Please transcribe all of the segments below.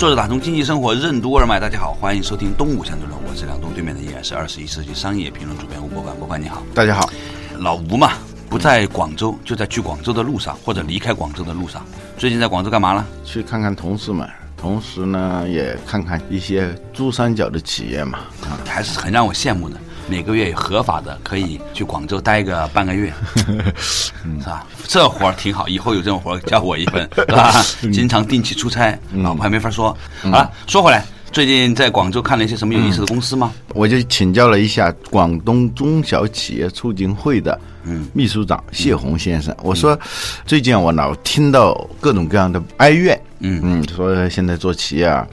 坐着打通经济生活任督二脉，大家好，欢迎收听东吴相对论，我是梁东，对面的依然是二十一世纪商业评论主编吴伯凡，伯凡你好，大家好。老吴嘛，不在广州，就在去广州的路上，或者离开广州的路上。最近在广州干嘛了？去看看同事们，同时呢也看看一些珠三角的企业嘛，啊，还是很让我羡慕的。每个月有合法的可以去广州待个半个月，是吧？这活儿挺好，以后有这种活儿叫我一份，是吧？经常定期出差，老婆还没法说。好了，说回来，最近在广州看了一些什么有意思的公司吗？我就请教了一下广东中小企业促进会的嗯秘书长谢宏先生，我说最近我老听到各种各样的哀怨，嗯嗯，说现在做企业啊。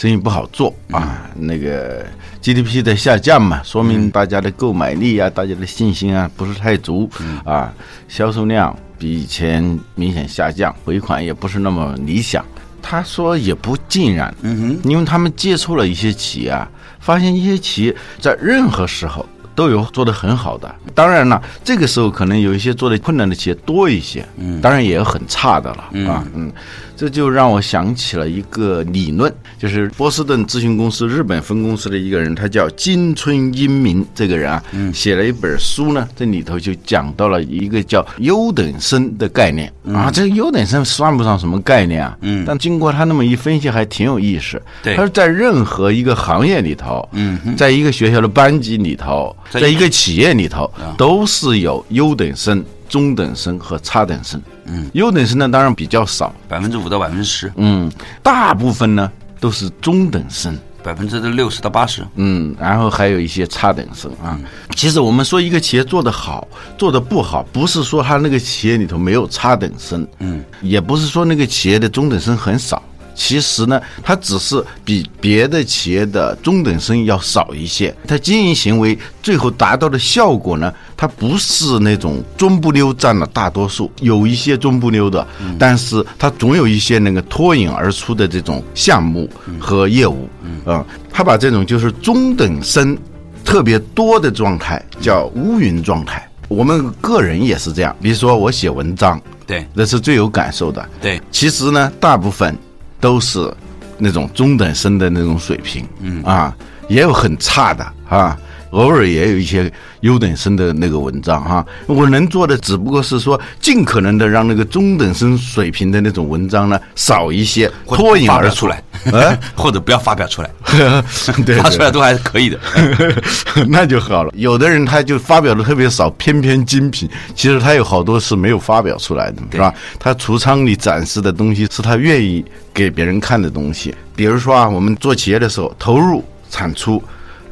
生意不好做啊，那个 GDP 在下降嘛，说明大家的购买力啊，大家的信心啊不是太足啊，销售量比以前明显下降，回款也不是那么理想。他说也不尽然，嗯哼，因为他们接触了一些企业，啊，发现一些企业在任何时候都有做得很好的，当然了，这个时候可能有一些做的困难的企业多一些，嗯，当然也有很差的了啊，嗯。这就让我想起了一个理论，就是波士顿咨询公司日本分公司的一个人，他叫金村英明。这个人啊，写了一本书呢，这里头就讲到了一个叫优等生的概念啊。这个优等生算不上什么概念啊，嗯，但经过他那么一分析，还挺有意思。他说，在任何一个行业里头，嗯，在一个学校的班级里头，在一个企业里头，都是有优等生。中等生和差等生，嗯，优等生呢当然比较少，百分之五到百分之十，嗯，大部分呢都是中等生，百分之六十到八十，嗯，然后还有一些差等生啊。其实我们说一个企业做得好，做得不好，不是说他那个企业里头没有差等生，嗯，也不是说那个企业的中等生很少。其实呢，它只是比别的企业的中等生要少一些。它经营行为最后达到的效果呢，它不是那种中不溜占了大多数，有一些中不溜的，但是它总有一些那个脱颖而出的这种项目和业务。嗯，他把这种就是中等生特别多的状态叫乌云状态。我们个人也是这样，比如说我写文章，对，那是最有感受的。对，其实呢，大部分。都是那种中等生的那种水平，嗯啊，也有很差的啊。偶尔也有一些优等生的那个文章哈，我能做的只不过是说尽可能的让那个中等生水平的那种文章呢少一些，脱颖而出来，呃，或者不要发表出来，发出来都还是可以的，那就好了。有的人他就发表的特别少，偏偏精品，其实他有好多是没有发表出来的，是吧？他橱窗里展示的东西是他愿意给别人看的东西。比如说啊，我们做企业的时候，投入产出。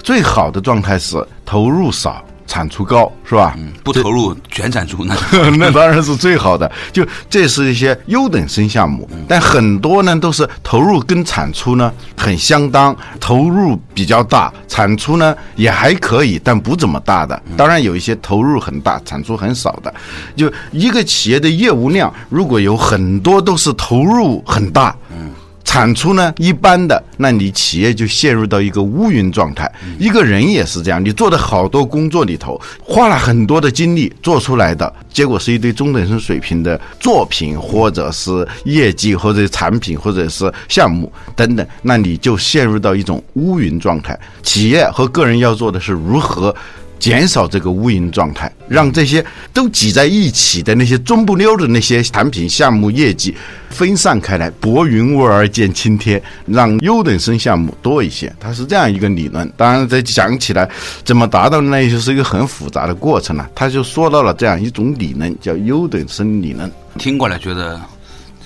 最好的状态是投入少，产出高，是吧？嗯，不投入全产出，那 那当然是最好的。就这是一些优等生项目，但很多呢都是投入跟产出呢很相当，投入比较大，产出呢也还可以，但不怎么大的。当然有一些投入很大，产出很少的。就一个企业的业务量，如果有很多都是投入很大，嗯。产出呢一般的，那你企业就陷入到一个乌云状态。一个人也是这样，你做的好多工作里头，花了很多的精力做出来的结果是一堆中等生水平的作品，或者是业绩，或者产品，或者是项目等等，那你就陷入到一种乌云状态。企业和个人要做的是如何。减少这个乌云状态，让这些都挤在一起的那些中不溜的那些产品项目业绩分散开来，薄云雾而见青天，让优等生项目多一些。它是这样一个理论。当然，这讲起来，怎么达到那就是一个很复杂的过程了。他就说到了这样一种理论，叫优等生理论。听过来觉得，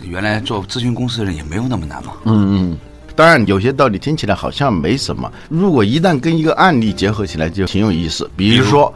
原来做咨询公司的人也没有那么难嘛。嗯嗯。当然，有些道理听起来好像没什么。如果一旦跟一个案例结合起来，就挺有意思。比如说，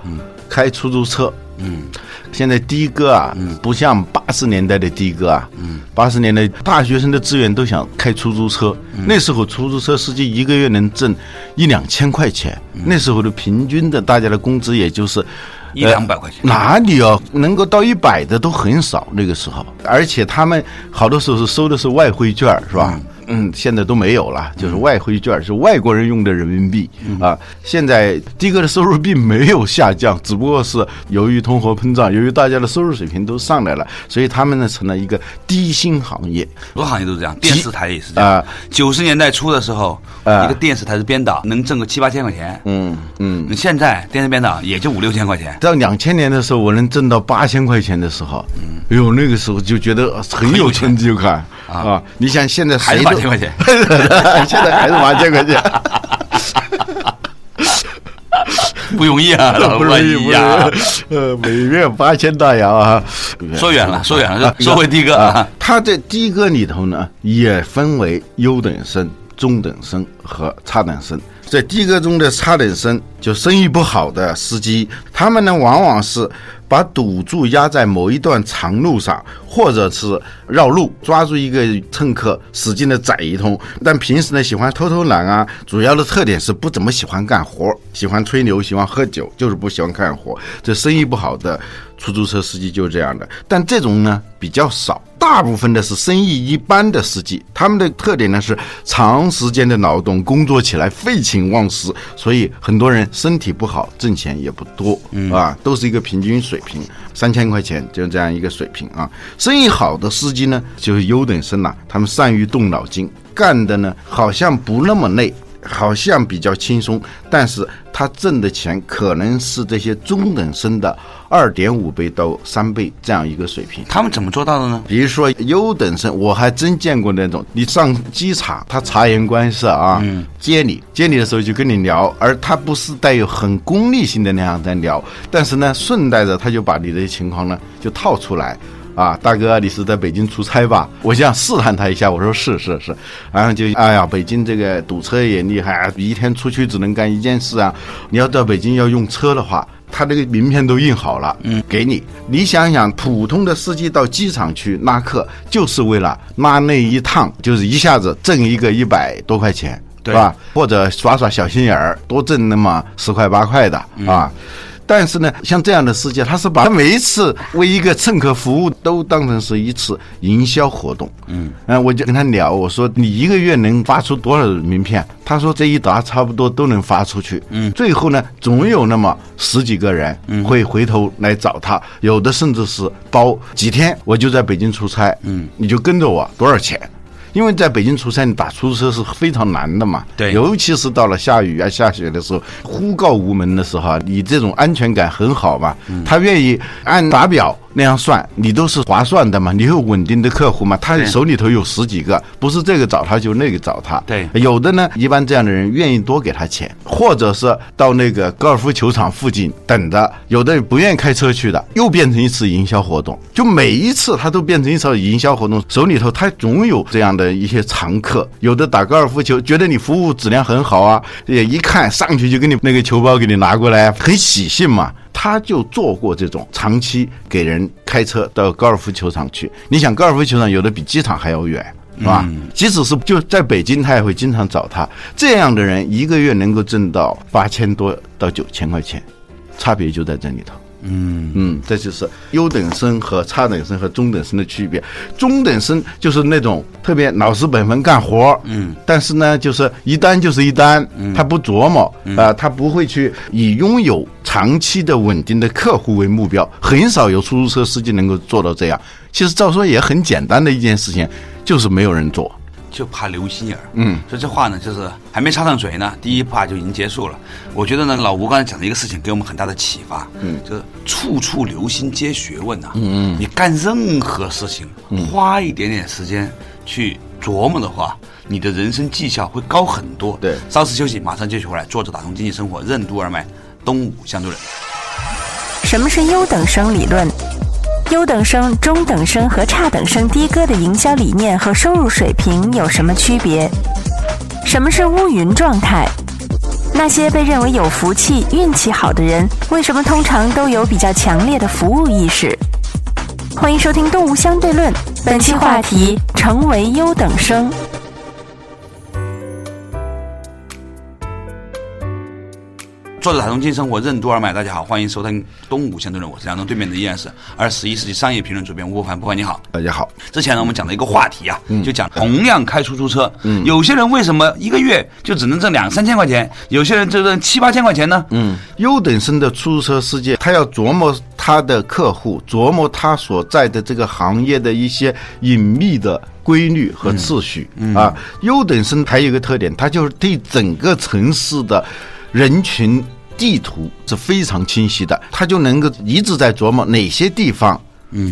开出租车。嗯，现在的哥啊，不像八十年代的的哥啊。嗯，八十年代大学生的资源都想开出租车，那时候出租车司机一个月能挣一两千块钱，那时候的平均的大家的工资也就是一两百块钱。哪里哦，能够到一百的都很少那个时候，而且他们好多时候是收的是外汇券，是吧？嗯，现在都没有了，就是外汇券是外国人用的人民币啊。现在的哥的收入并没有下降，只不过是由于通货膨胀，由于大家的收入水平都上来了，所以他们呢成了一个低薪行业。很多行业都是这样，电视台也是这样。九十年代初的时候，一个电视台的编导能挣个七八千块钱。嗯嗯，现在电视编导也就五六千块钱。到两千年的时候，我能挣到八千块钱的时候，哎呦，那个时候就觉得很有成就感。啊！你想现在还是八千块钱？现在还是八千块钱，不容易啊，不容易，不容易。呃，每月八千大洋啊！说远了，说远了，说回的哥啊。他在的哥里头呢，也分为优等生、中等生和差等生。在的哥中的差等生，就生意不好的司机，他们呢，往往是。把赌注压在某一段长路上，或者是绕路，抓住一个乘客，使劲的宰一通。但平时呢，喜欢偷偷懒啊，主要的特点是不怎么喜欢干活，喜欢吹牛，喜欢喝酒，就是不喜欢干活。这生意不好的出租车司机就是这样的。但这种呢比较少，大部分的是生意一般的司机，他们的特点呢是长时间的劳动，工作起来废寝忘食，所以很多人身体不好，挣钱也不多，啊，都是一个平均水。水平三千块钱就这样一个水平啊，生意好的司机呢就是优等生了，他们善于动脑筋，干的呢好像不那么累。好像比较轻松，但是他挣的钱可能是这些中等生的二点五倍到三倍这样一个水平。他们怎么做到的呢？比如说优等生，我还真见过那种，你上机场，他察言观色啊，接你接你的时候就跟你聊，而他不是带有很功利性的那样在聊，但是呢，顺带着他就把你的情况呢就套出来。啊，大哥，你是在北京出差吧？我想试探他一下，我说是是是，然后就哎呀，北京这个堵车也厉害啊，一天出去只能干一件事啊。你要到北京要用车的话，他这个名片都印好了，嗯，给你。你想想，普通的司机到机场去拉客，就是为了拉那一趟，就是一下子挣一个一百多块钱，对吧？或者耍耍小心眼儿，多挣那么十块八块的啊。但是呢，像这样的世界，他是把每一次为一个乘客服务都当成是一次营销活动。嗯，嗯，我就跟他聊，我说你一个月能发出多少名片？他说这一沓差不多都能发出去。嗯，最后呢，总有那么十几个人会回头来找他，有的甚至是包几天，我就在北京出差。嗯，你就跟着我，多少钱？因为在北京出差，你打出租车是非常难的嘛。对，尤其是到了下雨啊、下雪的时候，呼告无门的时候，你这种安全感很好嘛。他愿意按打表。那样算，你都是划算的嘛？你有稳定的客户嘛？他手里头有十几个，不是这个找他就那个找他。对，有的呢，一般这样的人愿意多给他钱，或者是到那个高尔夫球场附近等着。有的不愿意开车去的，又变成一次营销活动。就每一次他都变成一次营销活动，手里头他总有这样的一些常客。有的打高尔夫球，觉得你服务质量很好啊，也一看上去就给你那个球包给你拿过来，很喜庆嘛。他就做过这种长期给人开车到高尔夫球场去。你想，高尔夫球场有的比机场还要远，是吧？即使是就在北京，他也会经常找他。这样的人一个月能够挣到八千多到九千块钱，差别就在这里头。嗯嗯，这就是优等生和差等生和中等生的区别。中等生就是那种特别老实本分干活嗯，但是呢，就是一单就是一单，他不琢磨啊，他不会去以拥有长期的稳定的客户为目标。很少有出租车司机能够做到这样。其实照说也很简单的一件事情，就是没有人做。就怕留心眼儿，嗯，所以这话呢，就是还没插上嘴呢，第一怕就已经结束了。我觉得呢，老吴刚才讲的一个事情给我们很大的启发，嗯，就是处处留心皆学问呐，嗯嗯，你干任何事情，花一点点时间去琢磨的话，你的人生绩效会高很多。对，稍事休息，马上继续回来。坐着打通经济生活任督二脉，东吴相对论。什么是优等生理论？优等生、中等生和差等生的哥的营销理念和收入水平有什么区别？什么是乌云状态？那些被认为有福气、运气好的人，为什么通常都有比较强烈的服务意识？欢迎收听《动物相对论》，本期话题：成为优等生。作者打通经济生活任督二脉，大家好，欢迎收听《东吴相对论》，我是梁东，对面的依然是二十一世纪商业评论主编吴伯凡，吴凡你好。大家好，之前呢，我们讲了一个话题啊，就讲同样开出租车，嗯有些人为什么一个月就只能挣两三千块钱，有些人就挣七八千块钱呢？嗯，优等生的出租车司机，他要琢磨他的客户，琢磨他所在的这个行业的一些隐秘的规律和秩序、啊。优等生还有一个特点，他就是对整个城市的人群地图是非常清晰的，他就能够一直在琢磨哪些地方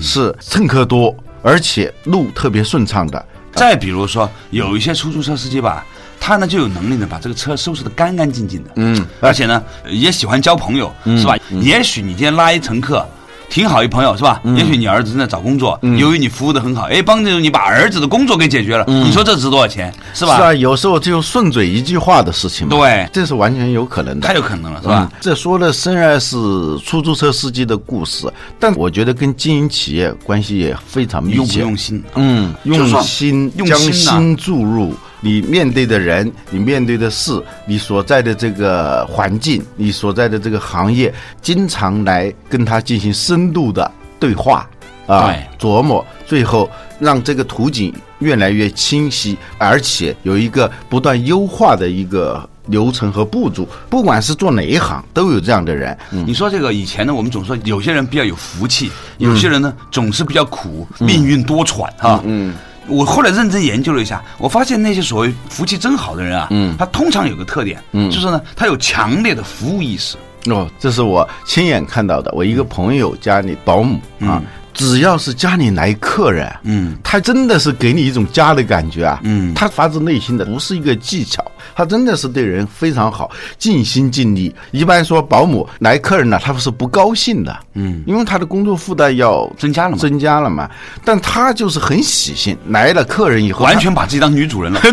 是乘客多，而且路特别顺畅的。再比如说，有一些出租车司机吧，他呢就有能力呢把这个车收拾得干干净净的，嗯，而且呢也喜欢交朋友，是吧？也许你今天拉一乘客。挺好一朋友是吧？也许你儿子正在找工作，由于你服务的很好，哎，帮助你把儿子的工作给解决了，你说这值多少钱？是吧？是啊，有时候就顺嘴一句话的事情嘛，对这是完全有可能的，太有可能了，是嗯吧？这说的虽然是出租车司机的故事，但我觉得跟经营企业关系也非常密用不切。用心？嗯，用心将用心注入你面对的人，你面对的事，你所在的这个环境，你所在的这个行业，经常来跟他进行深度的对话啊对，琢磨，最后让这个图景越来越清晰，而且有一个不断优化的一个流程和步骤。不管是做哪一行，都有这样的人。嗯你说这个以前呢，我们总说有些人比较有福气，有些人呢总是比较苦，命运多舛哈。嗯，我后来认真研究了一下，我发现那些所谓福气真好的人啊，嗯他通常有个特点，嗯就是呢，他有强烈的服务意识。哦，这是我亲眼看到的。我一个朋友家里保姆啊，只要是家里来客人，嗯，他真的是给你一种家的感觉啊，嗯他发自内心的，不是一个技巧，他真的是对人非常好，尽心尽力。一般说保姆来客人呢，他是不高兴的，嗯，因为他的工作负担要增加了嘛增加了嘛，但他就是很喜庆，来了客人以后，完全把自己当女主人了。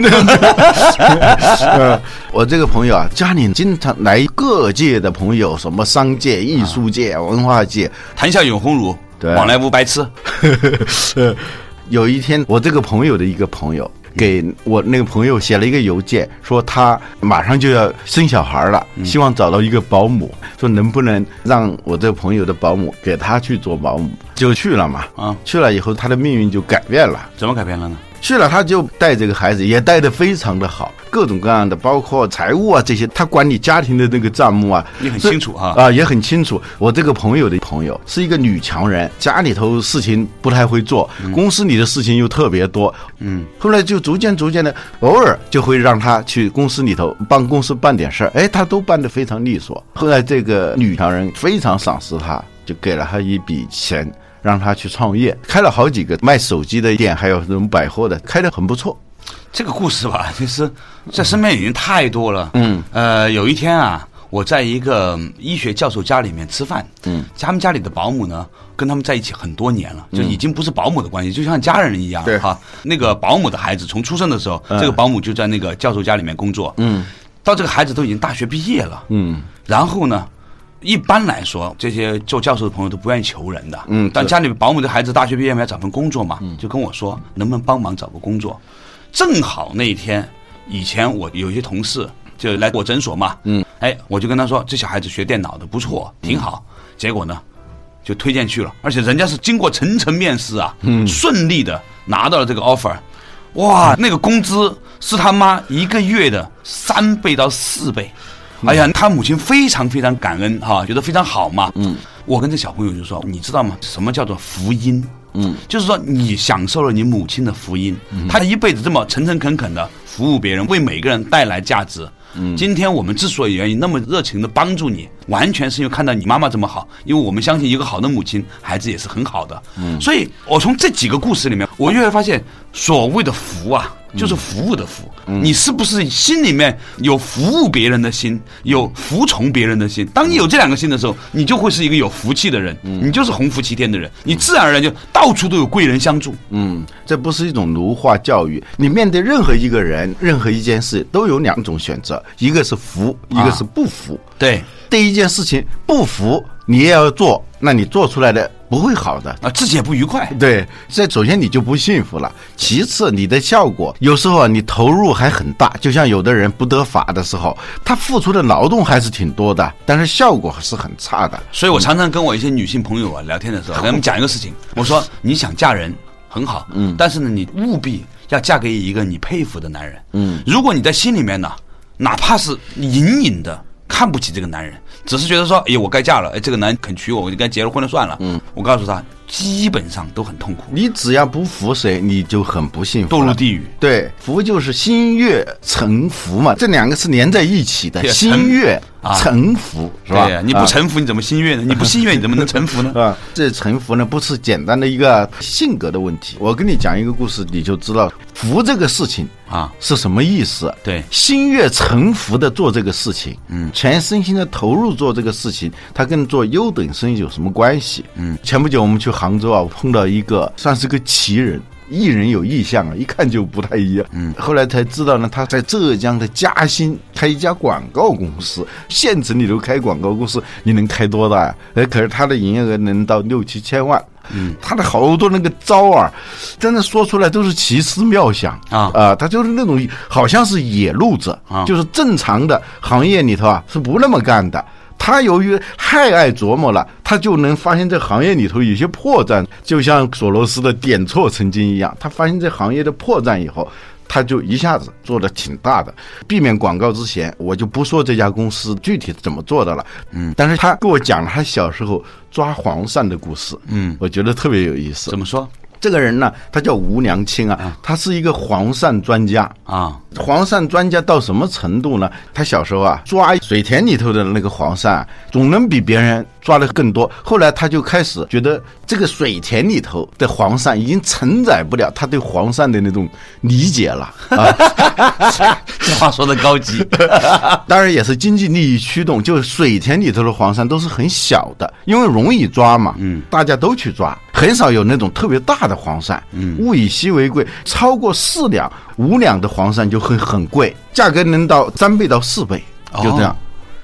呃，我这个朋友啊，家里经常来各界的朋友，什么商界、艺术界、文化界。谈笑有鸿儒，对往来无白痴。有一天，我这个朋友的一个朋友给我那个朋友写了一个邮件，说他马上就要生小孩了，希望找到一个保姆，说能不能让我这个朋友的保姆给他去做保姆，就去了嘛。啊去了以后，他的命运就改变了。怎么改变了呢？去了，他就带这个孩子，也带的非常的好，各种各样的，包括财务啊这些，他管理家庭的那个账目啊，你很清楚哈啊，也很清楚。我这个朋友的朋友是一个女强人，家里头事情不太会做，公司里的事情又特别多，嗯，后来就逐渐逐渐的，偶尔就会让他去公司里头帮公司办点事儿，哎，他都办得非常利索。后来这个女强人非常赏识他，就给了他一笔钱。让他去创业，开了好几个卖手机的店，还有这种百货的，开得很不错。这个故事吧，其实在身边已经太多了。嗯，呃，有一天啊，我在一个嗯医学教授家里面吃饭，嗯，他们家里的保姆呢，跟他们在一起很多年了，就已经不是保姆的关系，就像家人一样。对。哈，那个保姆的孩子从出生的时候，嗯。这个保姆就在那个教授家里面工作。嗯。到这个孩子都已经大学毕业了，嗯。然后呢，一般来说，这些做教授的朋友都不愿意求人的。嗯但家里保姆的孩子大学毕业嘛，要找份工作嘛，就跟我说能不能帮忙找个工作。正好那一天，以前我有一些同事就来我诊所嘛，嗯，哎，我就跟他说，这小孩子学电脑的不错，挺好。结果呢，就推荐去了，而且人家是经过层层面试啊，嗯，顺利的拿到了这个 offer。哇，那个工资是他妈一个月的三倍到四倍。哎呀，他母亲非常非常感恩哈，觉得非常好嘛。嗯，我跟这小朋友就说，你知道吗？什么叫做福音？嗯，就是说你享受了你母亲的福音，她一辈子这么诚诚恳恳的服务别人，为每个人带来价值。嗯，今天我们之所以愿意那么热情的帮助你，完全是因为看到你妈妈这么好，因为我们相信一个好的母亲，孩子也是很好的。嗯，所以我从这几个故事里面，我越来越发现，所谓的福啊，就是服务的服。你是不是心里面有服务别人的心，有服从别人的心？当你有这两个心的时候，你就会是一个有福气的人，你就是鸿福齐天的人，你自然而然就到处都有贵人相助。嗯，这不是一种奴化教育。你面对任何一个人、任何一件事，都有两种选择，一个是服，一个是不服。对，第一件事情不服，你也要做，那你做出来的不会好的。啊，自己也不愉快。对，这首先你就不幸福了，其次你的效果有时候啊，你投入还很大，就像有的人不得法的时候，他付出的劳动还是挺多的，但是效果是很差的。所以我常常跟我一些女性朋友啊聊天的时候，跟他们讲一个事情，我说你想嫁人很好，嗯，但是呢，你务必要嫁给一个你佩服的男人，嗯，如果你在心里面呢，哪怕是隐隐的看不起这个男人，只是觉得说，哎，我该嫁了，哎，这个男人肯娶我，我就该结了婚了算了，嗯，我告诉他，基本上都很痛苦，你只要不服谁，你就很不幸福。堕入地狱。对，服就是心悦诚服嘛，这两个是连在一起的，心悦啊诚服是吧？你不啊臣服你怎么心悦呢？你不心悦你怎么能臣服呢？啊，这臣服呢不是简单的一个性格的问题。我跟你讲一个故事，你就知道服这个事情啊是什么意思。对心悦诚服的做这个事情，嗯，全身心的投入做这个事情，它跟做优等生有什么关系？嗯，前不久我们去杭州啊，碰到一个算是个奇人。艺人有意向啊，一看就不太一样。嗯，后来才知道呢，他在浙江的嘉兴开一家广告公司，县城里头开广告公司，你能开多大呀？哎，可是他的营业额能到六七千万。嗯，他的好多那个招啊，真的说出来都是奇思妙想啊啊，他就是那种好像是野路子啊就是正常的行业里头啊是不那么干的。他由于太爱琢磨了，他就能发现这行业里头有些破绽，就像索罗斯的点错曾经一样。他发现这行业的破绽以后，他就一下子做的挺大的。避免广告之前，我就不说这家公司具体怎么做的了。嗯，但是他给我讲了他小时候抓黄鳝的故事。嗯，我觉得特别有意思怎。么说这个人呢，他叫吴良清啊，他是一个黄鳝专家。啊？黄鳝专家到什么程度呢？他小时候啊，抓水田里头的那个黄鳝啊，总能比别人抓的更多。后来他就开始觉得这个水田里头的黄鳝已经承载不了他对黄鳝的那种理解了 啊。这话说的高级。当然也是经济利益驱动，就是水田里头的黄鳝都是很小的，因为容易抓嘛，嗯，大家都去抓，很少有那种特别大的黄鳝，嗯，物以稀为贵，超过四两、五两的黄鳝就会很贵，价格能到三倍到四倍，就这样。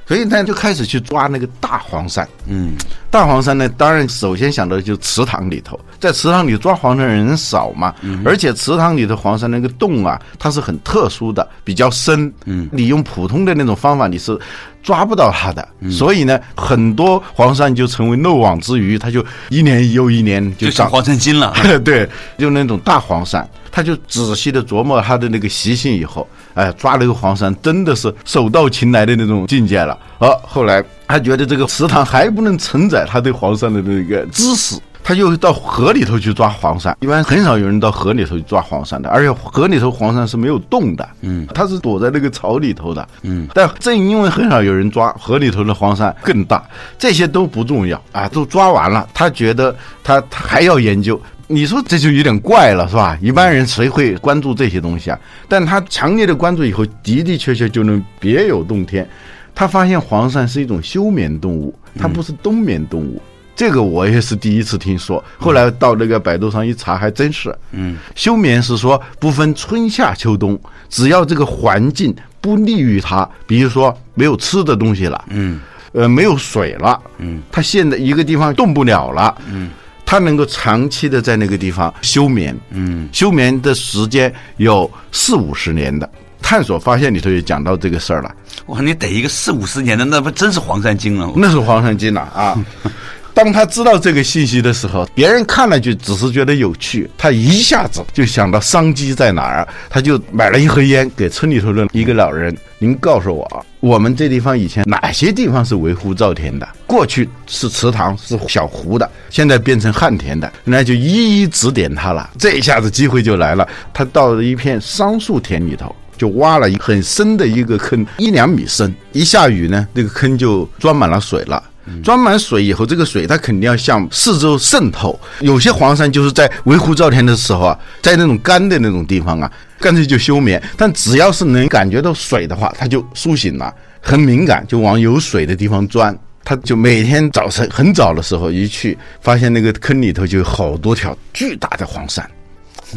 所以呢，就开始去抓那个大黄鳝。嗯，大黄鳝呢，当然首先想到的就是池塘里头，在池塘里抓黄鳝的人少嘛，而且池塘里的黄鳝那个洞啊，它是很特殊的，比较深，嗯，你用普通的那种方法你是抓不到它的，所以呢，很多黄鳝就成为漏网之鱼，它就一年又一年就长。就黄鳝精了。对，就那种大黄鳝，他就仔细的琢磨它的那个习性以后，哎，抓那个黄鳝真的是手到擒来的那种境界了。而后来他觉得这个池塘还不能承载他对黄鳝的那个知识。他就到河里头去抓黄鳝，一般很少有人到河里头去抓黄鳝的，而且河里头黄鳝是没有洞的，嗯，它是躲在那个草里头的，嗯，但正因为很少有人抓，河里头的黄鳝更大，这些都不重要啊，都抓完了，他觉得他他还要研究，你说这就有点怪了，是吧？一般人谁会关注这些东西啊？但他强烈的关注以后，的的确确就能别有洞天。他发现黄鳝是一种休眠动物，它不是冬眠动物。这个我也是第一次听说，后来到那个百度上一查，还真是。嗯，休眠是说不分春夏秋冬，只要这个环境不利于它，比如说没有吃的东西了，嗯，呃，没有水了，嗯，它现在一个地方动不了了，嗯，它能够长期的在那个地方休眠，嗯，休眠的时间有四五十年的。探索发现里头也讲到这个事儿了，哇，你逮一个四五十年的，那不真是黄山精了？那是黄山精了啊！当他知道这个信息的时候，别人看了就只是觉得有趣，他一下子就想到商机在哪儿，他就买了一盒烟给村里头的一个老人。您告诉我，我们这地方以前哪些地方是围湖造田的？过去是池塘，是小湖的，现在变成旱田的，那就一一指点他了。这一下子机会就来了，他到了一片桑树田里头。就挖了一很深的一个坑，一两米深。一下雨呢，那个坑就装满了水了。装满水以后，这个水它肯定要向四周渗透。有些黄山就是在围湖造田的时候啊，在那种干的那种地方啊，干脆就休眠。但只要是能感觉到水的话，它就苏醒了，很敏感，就往有水的地方钻。他就每天早晨很早的时候一去，发现那个坑里头就有好多条巨大的黄鳝。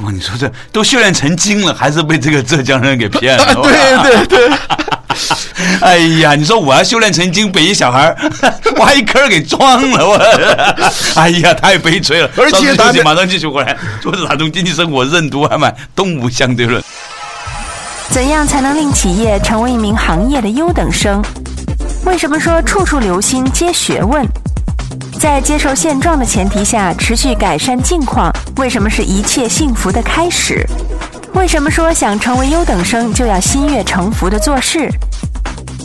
哇，你说这都修炼成精了，还是被这个浙江人给骗了？对对对。哎呀，你说我要修炼成精，被一小孩挖一坑给撞了，我，哎呀，太悲催了。而且大家马上继续回来，做打通经济生活任督二脉，动物相对论。怎样才能令企业成为一名行业的优等生？为什么说处处留心皆学问？在接受现状的前提下，持续改善境况，为什么是一切幸福的开始？为什么说想成为优等生就要心悦诚服的做事？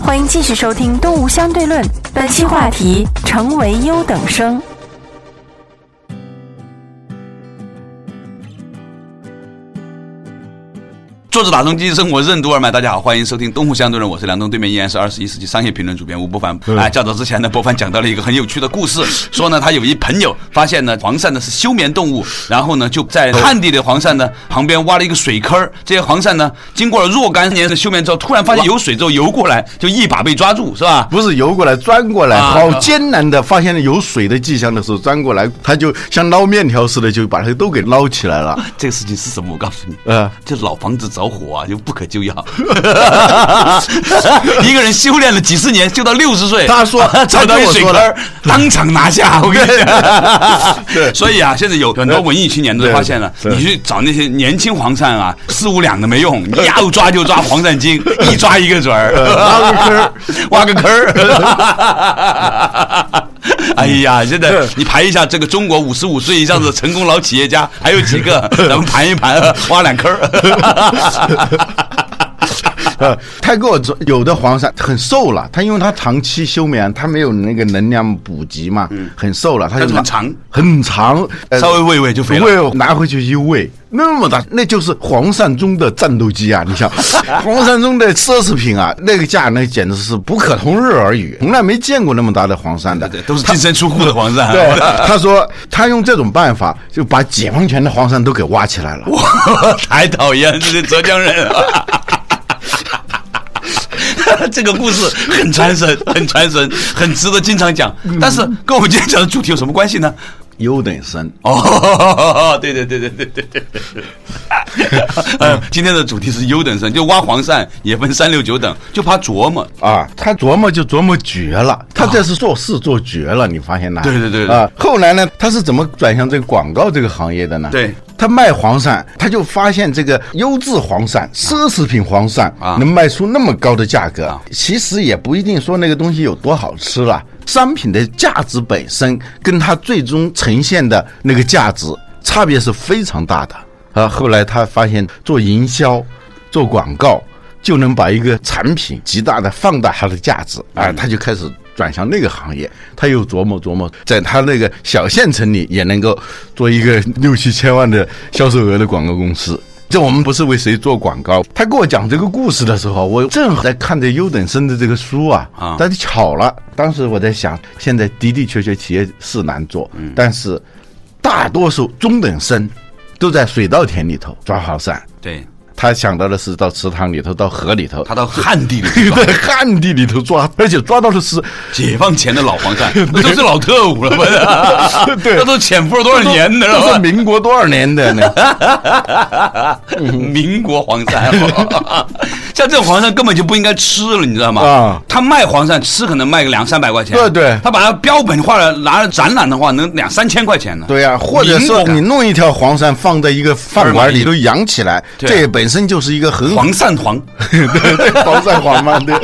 欢迎继续收听《东吴相对论》，本期话题：成为优等生。坐着打通经济生活任督二脉，大家好，欢迎收听东湖相对论，我是梁东，对面依然是二十一世纪商业评论主编吴伯凡。哎，较早之前呢，伯凡讲到了一个很有趣的故事，说呢，他有一朋友发现呢，黄鳝呢是休眠动物，然后呢就在旱地的黄鳝呢旁边挖了一个水坑这些黄鳝呢经过了若干年的休眠之后，突然发现有水之后游过来，就一把被抓住，是吧？不是游过来，钻过来，好艰难的发现了有水的迹象的时候，钻过来，他就像捞面条似的，就把它都给捞起来了。这个事情是什么？我告诉你，呃，就老房子着火啊，就不可。救药。一个人修炼了几十年，修到六十岁，他说找到一水坑，当场拿下。我跟你讲，对，所以啊，现在有很多文艺青年都发现了，你去找那些年轻黄鳝啊，四五两的没用，你要抓就抓黄鳝精，一抓一个准儿，挖个坑，挖个坑。哎呀，现在你排一下这个中国五十五岁以上的成功老企业家还有几个？咱们盘一盘，挖两坑。呃，太过有的黄鳝很瘦了，它因为它长期休眠，它没有那个能量补给嘛，很瘦了，它就很长很长，稍微喂喂就肥了，拿回去一喂，那么大，那就是黄鳝中的战斗机啊！你想，黄鳝中的奢侈品啊，那个价那简直是不可同日而语，从来没见过那么大的黄鳝的，都是净身出户的黄鳝。对，他说他用这种办法就把解放前的黄鳝都给挖起来了，哇，太讨厌这些浙江人了。这个故事很传神，很传神，很值得经常讲。但是跟我们今天讲的主题有什么关系呢？优等生哦，对对对对对对对对。呃，今天的主题是优等生，就挖黄鳝也分三六九等，就怕琢磨啊。他琢磨就琢磨绝了，他这是做事做绝了，你发现吗？对对对啊。后来呢，他是怎么转向这个广告这个行业的呢？对。他卖黄鳝，他就发现这个优质黄鳝、奢侈品黄鳝啊能卖出那么高的价格。其实也不一定说那个东西有多好吃了，商品的价值本身跟它最终呈现的那个价值差别是非常大的。啊，后来他发现做营销、做广告就能把一个产品极大的放大它的价值，啊，他就开始。转向那个行业，他又琢磨琢磨，在他那个小县城里也能够做一个六七千万的销售额的广告公司。这我们不是为谁做广告。他跟我讲这个故事的时候，我正好在看着优等生的这个书啊，啊，但是巧了，当时我在想，现在的的确确企业是难做，但是大多数中等生都在水稻田里头抓好伞。对。他想到的是到池塘里头，到河里头，他到旱地里头，对，旱地里头抓，而且抓到的是解放前的老黄鳝，那都是老特务了嘛？对，那都潜伏了多少年的了？是民国多少年的呢？民国黄鳝，像这种黄鳝根本就不应该吃了，你知道吗？啊，他卖黄鳝吃可能卖个两三百块钱，对对，他把它标本化了，拿来展览的话，能两三千块钱呢。对呀，或者说你弄一条黄鳝放在一个饭馆里头养起来，这本。本身就是一个很黄鳝黄，对对，黄鳝黄嘛。对，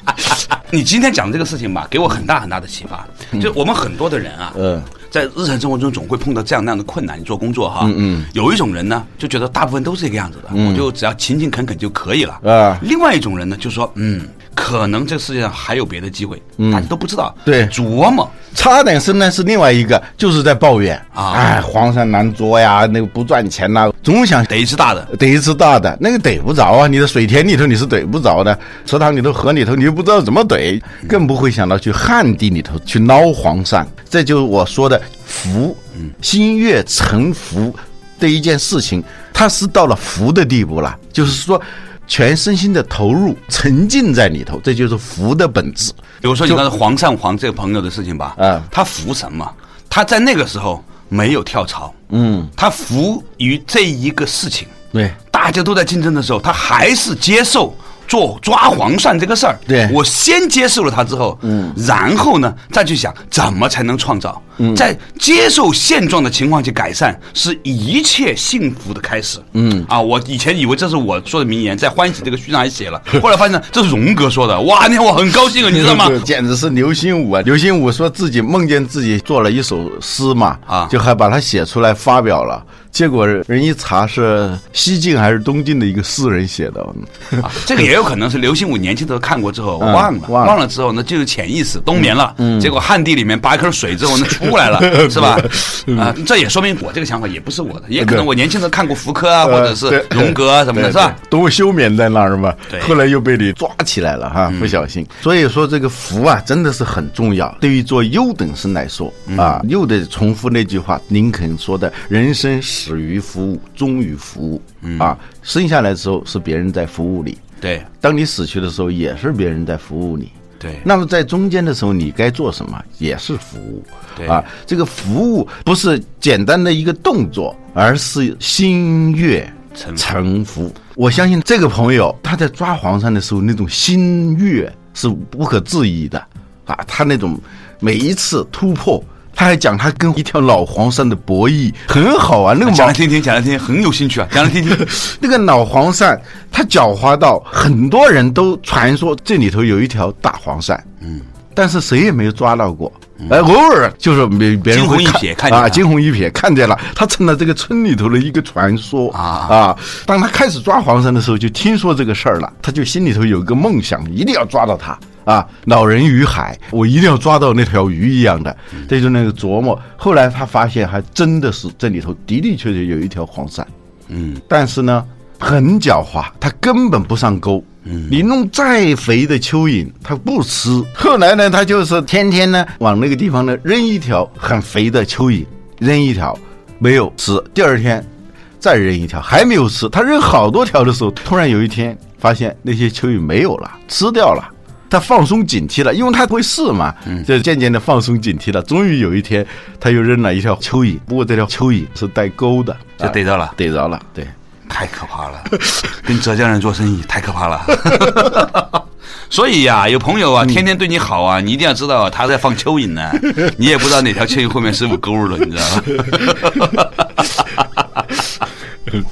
你今天讲这个事情吧，给我很大很大的启发。就我们很多的人啊，嗯，在日常生活中总会碰到这样那样的困难。你做工作哈，嗯嗯，有一种人呢，就觉得大部分都是这个样子的，我就只要勤勤恳恳就可以了啊。另外一种人呢，就说，嗯。可能这世界上还有别的机会，大家都不知道。对，琢磨。差点生呢是另外一个，就是在抱怨啊，哎，黄鳝难捉呀，那个不赚钱呐，总想逮一只大的，逮一只大的，那个逮不着啊，你的水田里头你是逮不着的，池塘里头、河里头你又不知道怎么逮，更不会想到去旱地里头去捞黄鳝。这就是我说的福，心悦诚服的一件事情。它是到了福的地步了，就是说全身心的投入，沉浸在里头，这就是福的本质。比如说你刚才黄善黄这个朋友的事情吧，嗯他服什么？他在那个时候没有跳槽，嗯，他服于这一个事情。对，大家都在竞争的时候，他还是接受做抓黄鳝这个事儿。对我先接受了它之后，嗯，然后呢，再去想怎么才能创造。嗯，在接受现状的情况去改善，是一切幸福的开始。嗯，啊，我以前以为这是我说的名言，在《欢喜》这个序上还写了，后来发现这是荣格说的。哇，那天我很高兴啊，你知道吗？这 简直是刘心武啊！刘心武说自己梦见自己做了一首诗嘛，啊就还把它写出来发表了。结果人一查是西晋还是东晋的一个诗人写的，啊，这个也有可能是刘心武年轻的时候看过之后嗯忘了，忘了忘了之后呢，就是潜意识冬眠了，结果旱地里面拔一口水之后呢出来了，是吧？啊，这也说明我这个想法也不是我的，也可能我年轻的时候看过福柯啊，或者是荣格啊 什么的，是吧？？都休眠在那儿嘛对，后来又被你抓起来了哈，不小心。所以说这个福啊，真的是很重要。对于做优等生来说啊，又得重复那句话，林肯说的：“人生始于服务，终于服务。”啊，生下来的时候是别人在服务你，对当你死去的时候也是别人在服务你。对，那么在中间的时候，你该做什么？也是服务。对啊，这个服务不是简单的一个动作，而是心悦诚服。我相信这个朋友他在抓黄鳝的时候，那种心悦是不可置疑的啊！他那种每一次突破。他还讲他跟一条老黄鳝的博弈很好玩，那个毛讲来听听，讲来听听，很有兴趣啊，讲来听听。那个老黄鳝，它狡猾到很多人都传说这里头有一条大黄鳝，嗯，但是谁也没有抓到过。哎，偶尔就是别别人会看啊，惊鸿一瞥看见了，他成了这个村里头的一个传说啊啊。当他开始抓黄鳝的时候，就听说这个事儿了，他就心里头有一个梦想，一定要抓到它啊。老人与海，我一定要抓到那条鱼一样的，这就那个琢磨。后来他发现，还真的是这里头的的确确有一条黄鳝。嗯，但是呢，很狡猾，它根本不上钩。嗯，你弄再肥的蚯蚓，它不吃。后来呢，他就是天天呢往那个地方呢扔一条很肥的蚯蚓，扔一条没有吃。第二天再扔一条还没有吃。他扔好多条的时候，突然有一天发现那些蚯蚓没有了，吃掉了。他放松警惕了，因为他会试嘛，就渐渐的放松警惕了。终于有一天，他又扔了一条蚯蚓，不过这条蚯蚓是带钩的，就逮着了，逮着了，对。太可怕了，跟浙江人做生意太可怕了。所以呀、有朋友啊，天天对你好啊，你一定要知道他在放蚯蚓呢，你也不知道哪条蚯蚓后面是有钩的，你知道吗？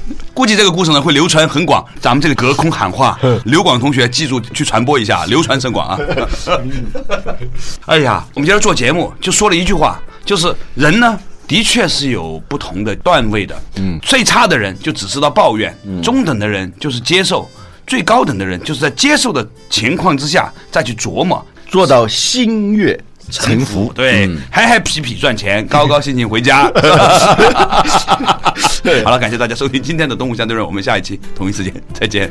估计这个故事呢会流传很广，咱们这里隔空喊话，刘广同学记住去传播一下，流传甚广啊！哎呀，我们今天做节目就说了一句话，就是人呢。的确是有不同的段位的，嗯，最差的人就只知道抱怨，中等的人就是接受，最高等的人就是在接受的情况之下再去琢磨，做到心悦诚服。对，嗯嗨嗨皮皮赚钱，高高兴兴回家。好了，感谢大家收听今天的《东吴相对论》，我们下一期同一时间再见。